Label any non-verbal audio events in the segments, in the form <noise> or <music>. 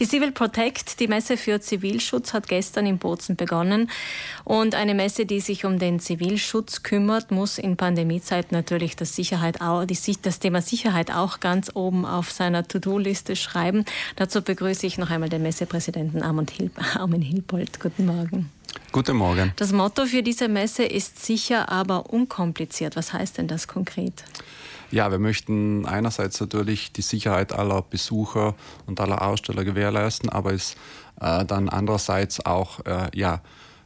Die Civil Protect, die Messe für Zivilschutz, hat gestern in Bozen begonnen. Und eine Messe, die sich um den Zivilschutz kümmert, muss in Pandemiezeit natürlich das, Sicherheit, das Thema Sicherheit auch ganz oben auf seiner To-Do-Liste schreiben. Dazu begrüße ich noch einmal den Messepräsidenten <laughs> Armin Hilbold. Guten Morgen. Guten Morgen. Das Motto für diese Messe ist sicher, aber unkompliziert. Was heißt denn das konkret? Ja, wir möchten einerseits natürlich die Sicherheit aller Besucher und aller Aussteller gewährleisten, aber es äh, dann andererseits auch äh, ja,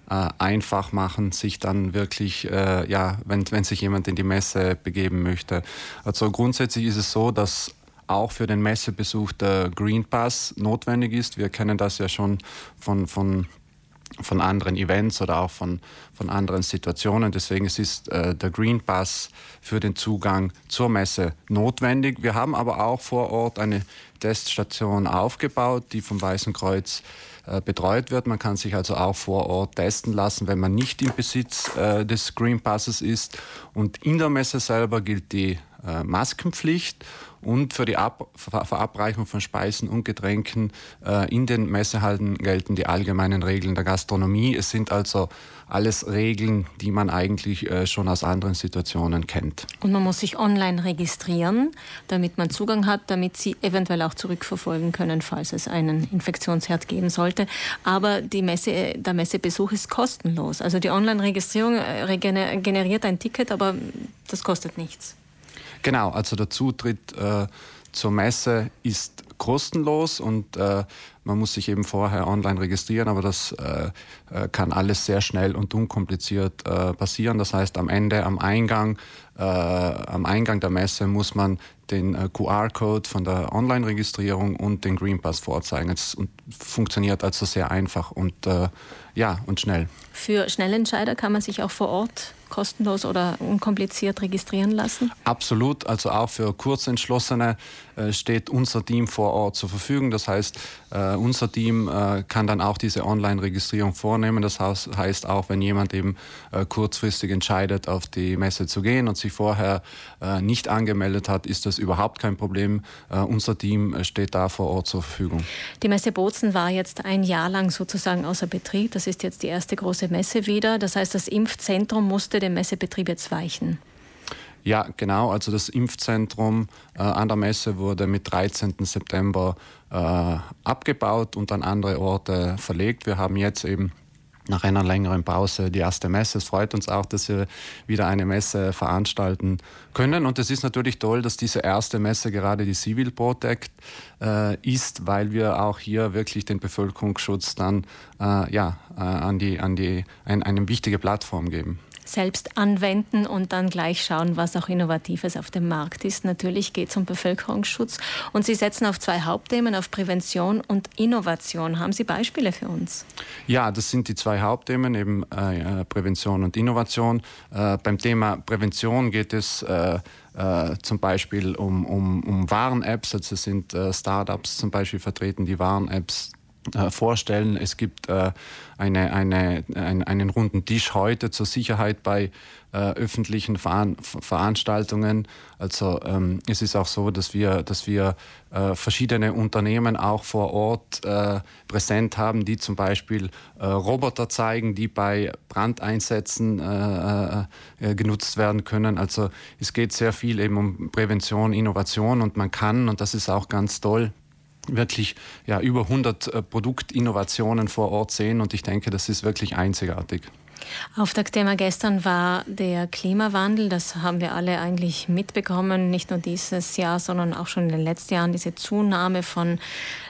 äh, einfach machen, sich dann wirklich, äh, ja, wenn, wenn sich jemand in die Messe begeben möchte. Also grundsätzlich ist es so, dass auch für den Messebesuch der Green Pass notwendig ist. Wir kennen das ja schon von, von von anderen Events oder auch von, von anderen Situationen. Deswegen ist äh, der Green Pass für den Zugang zur Messe notwendig. Wir haben aber auch vor Ort eine Teststation aufgebaut, die vom Weißen Kreuz äh, betreut wird. Man kann sich also auch vor Ort testen lassen, wenn man nicht im Besitz äh, des Green Passes ist. Und in der Messe selber gilt die äh, Maskenpflicht und für die Ab Verabreichung von Speisen und Getränken äh, in den Messehallen gelten die allgemeinen Regeln der Gastronomie. Es sind also alles Regeln, die man eigentlich äh, schon aus anderen Situationen kennt. Und man muss sich online registrieren, damit man Zugang hat, damit Sie eventuell auch zurückverfolgen können, falls es einen Infektionsherd geben sollte. Aber die Messe, der Messebesuch ist kostenlos. Also die Online-Registrierung äh, generiert ein Ticket, aber das kostet nichts. Genau, also der Zutritt äh, zur Messe ist kostenlos und äh, man muss sich eben vorher online registrieren, aber das äh, äh kann alles sehr schnell und unkompliziert äh, passieren. Das heißt, am Ende, am Eingang, äh, am Eingang der Messe muss man den äh, QR-Code von der Online-Registrierung und den Green Pass vorzeigen. Es funktioniert also sehr einfach und ja und schnell. Für Schnellentscheider kann man sich auch vor Ort kostenlos oder unkompliziert registrieren lassen? Absolut. Also auch für Kurzentschlossene äh, steht unser Team vor Ort zur Verfügung. Das heißt, äh, unser Team äh, kann dann auch diese Online-Registrierung vornehmen. Das heißt auch, wenn jemand eben kurzfristig entscheidet, auf die Messe zu gehen und sich vorher nicht angemeldet hat, ist das überhaupt kein Problem. Unser Team steht da vor Ort zur Verfügung. Die Messe Bozen war jetzt ein Jahr lang sozusagen außer Betrieb. Das ist jetzt die erste große Messe wieder. Das heißt, das Impfzentrum musste dem Messebetrieb jetzt weichen? Ja, genau. Also das Impfzentrum äh, an der Messe wurde mit 13. September äh, abgebaut und an andere Orte verlegt. Wir haben jetzt eben nach einer längeren Pause die erste Messe. Es freut uns auch, dass wir wieder eine Messe veranstalten können. Und es ist natürlich toll, dass diese erste Messe gerade die Civil Protect äh, ist, weil wir auch hier wirklich den Bevölkerungsschutz dann äh, ja, äh, an die, an die, ein, eine wichtige Plattform geben selbst anwenden und dann gleich schauen, was auch Innovatives auf dem Markt ist. Natürlich geht es um Bevölkerungsschutz und Sie setzen auf zwei Hauptthemen, auf Prävention und Innovation. Haben Sie Beispiele für uns? Ja, das sind die zwei Hauptthemen, eben äh, Prävention und Innovation. Äh, beim Thema Prävention geht es äh, äh, zum Beispiel um, um, um Waren-Apps, also sind äh, Startups zum Beispiel vertreten, die Waren-Apps vorstellen. Es gibt äh, eine, eine, ein, einen runden Tisch heute zur Sicherheit bei äh, öffentlichen Veran Veranstaltungen. Also ähm, es ist auch so, dass wir, dass wir äh, verschiedene Unternehmen auch vor Ort äh, präsent haben, die zum Beispiel äh, Roboter zeigen, die bei Brandeinsätzen genutzt werden können. Also es geht sehr viel eben um Prävention, Innovation und man kann, und das ist auch ganz toll, wirklich ja, über 100 äh, Produktinnovationen vor Ort sehen und ich denke, das ist wirklich einzigartig. Auftaktthema gestern war der Klimawandel. Das haben wir alle eigentlich mitbekommen, nicht nur dieses Jahr, sondern auch schon in den letzten Jahren, diese Zunahme von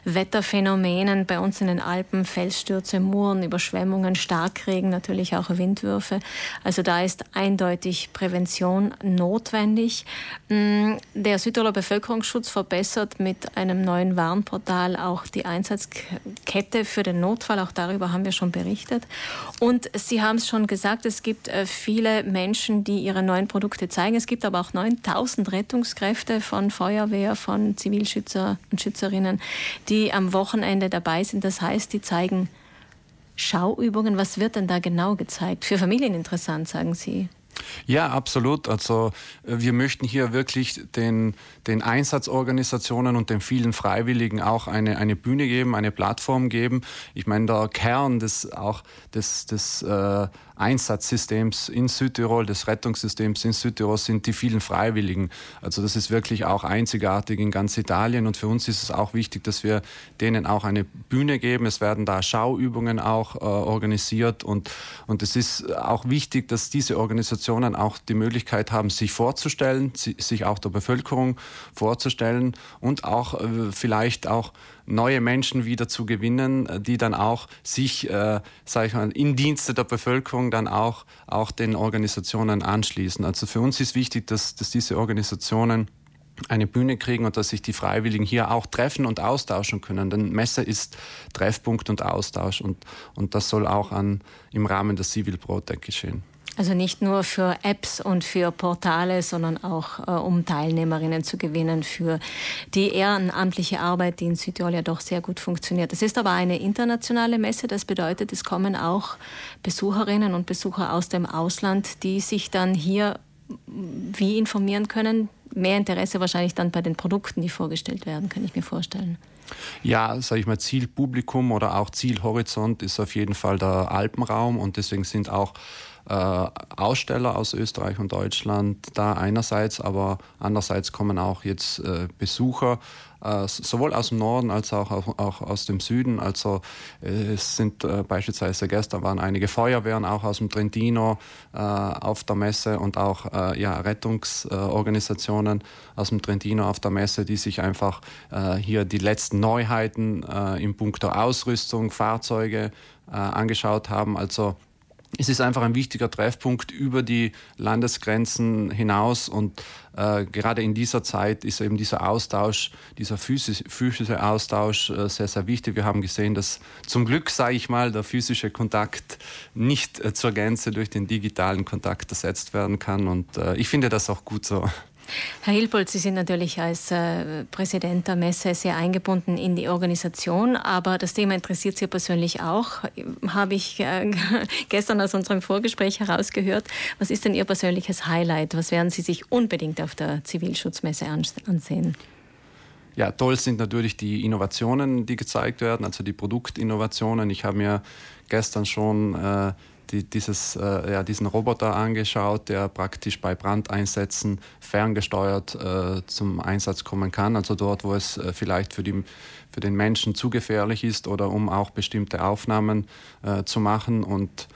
Wetterphänomenen bei uns in den Alpen, Felsstürze, Muren, Überschwemmungen, Starkregen, natürlich auch Windwürfe. Also da ist eindeutig Prävention notwendig. Mm, der Südtiroler Bevölkerungsschutz verbessert mit einem neuen Warnportal auch die Einsatzkette für den Notfall. Auch darüber haben wir schon berichtet. Und Sie haben es schon gesagt, es gibt äh, viele Menschen, die ihre neuen Produkte zeigen. Es gibt aber auch 9000 Rettungskräfte von Feuerwehr, von Zivilschützer und Schützerinnen, die am Wochenende dabei sind. Das heißt, die zeigen Schauübungen. Was wird denn da genau gezeigt? Für Familien interessant, sagen Sie. Ja, absolut. Also äh, wir möchten hier wirklich den, den Einsatzorganisationen und den vielen Freiwilligen auch eine, eine Bühne geben, eine Plattform geben. Ich meine, der Kern des, auch des, des äh, Einsatzsystems in Südtirol, des Rettungssystems in Südtirol sind die vielen Freiwilligen. Also das ist wirklich auch einzigartig in ganz Italien und für uns ist es auch wichtig, dass wir denen auch eine Bühne geben. Es werden da Schauübungen auch äh, organisiert und, und es ist auch wichtig, dass diese Organisationen auch die Möglichkeit haben, sich vorzustellen, sich auch der Bevölkerung vorzustellen und auch äh, vielleicht auch neue Menschen wieder zu gewinnen, äh, die dann auch sich, äh, sage ich mal, in Dienste der Bevölkerung dann auch, auch den Organisationen anschließen. Also für uns ist wichtig, dass, dass diese Organisationen eine Bühne kriegen und dass sich die Freiwilligen hier auch treffen und austauschen können. Denn Messe ist Treffpunkt und Austausch und, und das soll auch an, im Rahmen der Civil Protect geschehen. Also nicht nur für Apps und für Portale, sondern auch äh, um Teilnehmerinnen zu gewinnen für die ehrenamtliche Arbeit, die in Südtirol ja doch sehr gut funktioniert. Es ist aber eine internationale Messe. Das bedeutet, es kommen auch Besucherinnen und Besucher aus dem Ausland, die sich dann hier wie informieren können. Mehr Interesse wahrscheinlich dann bei den Produkten, die vorgestellt werden, kann ich mir vorstellen. Ja, sage ich mal, Zielpublikum oder auch Zielhorizont ist auf jeden Fall der Alpenraum und deswegen sind auch Aussteller aus Österreich und Deutschland da einerseits, aber andererseits kommen auch jetzt äh, Besucher äh, sowohl aus dem Norden als auch, auch, auch aus dem Süden. Also äh, es sind äh, beispielsweise gestern waren einige Feuerwehren auch aus dem Trentino äh, auf der Messe und auch ja, Rettungsorganisationen aus dem Trentino auf der Messe, die sich einfach hier die letzten Neuheiten im Punkt der Ausrüstung, Fahrzeuge angeschaut haben. Also es ist einfach ein wichtiger Treffpunkt über die Landesgrenzen hinaus und äh, gerade in dieser Zeit ist eben dieser Austausch, dieser physische, Austausch äh, sehr, sehr wichtig. Wir haben gesehen, dass zum Glück, sage ich mal, der physische Kontakt nicht äh, zur Gänze durch den digitalen Kontakt ersetzt werden kann und äh, ich finde das auch gut so. Herr Hilpold, Sie sind natürlich als äh, Präsident der Messe sehr eingebunden in die Organisation, aber das Thema interessiert Sie persönlich auch, habe ich äh, <laughs> gestern aus unserem Vorgespräch herausgehört. Was ist denn Ihr persönliches Highlight? Was werden Sie sich unbedingt auf der Zivilschutzmesse ansehen? Ja, toll sind natürlich die Innovationen, die gezeigt werden, also die Produktinnovationen. Ich habe mir gestern schon äh, die, dieses, äh, ja, diesen Roboter angeschaut, der praktisch bei Brandeinsätzen ferngesteuert äh, zum Einsatz kommen kann. Also dort, wo es äh, vielleicht für, die, für den Menschen zu gefährlich ist oder um auch bestimmte Aufnahmen äh, zu machen. Und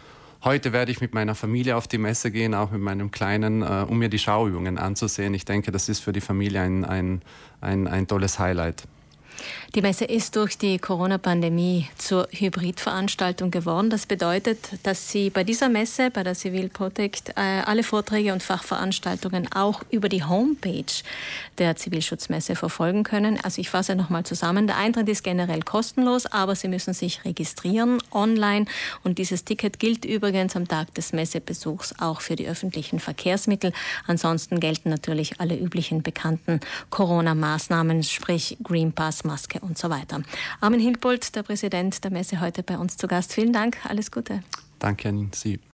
heute werde ich mit meiner Familie auf die Messe gehen, auch mit meinem Kleinen, äh, um mir die Schauübungen anzusehen. Ich denke, das ist für die Familie ein, ein, ein, ein tolles Highlight. Die Messe ist durch die Corona-Pandemie zur Hybridveranstaltung geworden. Das bedeutet, dass Sie bei dieser Messe, bei der Civil Protect, äh, alle Vorträge und Fachveranstaltungen auch über die Homepage der Zivilschutzmesse verfolgen können. Also ich fasse nochmal zusammen. Der Eintritt ist generell kostenlos, aber Sie müssen sich registrieren online. Und dieses Ticket gilt übrigens am Tag des Messebesuchs auch für die öffentlichen Verkehrsmittel. Ansonsten gelten natürlich alle üblichen bekannten Corona-Maßnahmen, sprich Green Pass, Maske und so weiter. Armin Hilpold, der Präsident der Messe, heute bei uns zu Gast. Vielen Dank, alles Gute. Danke an Sie.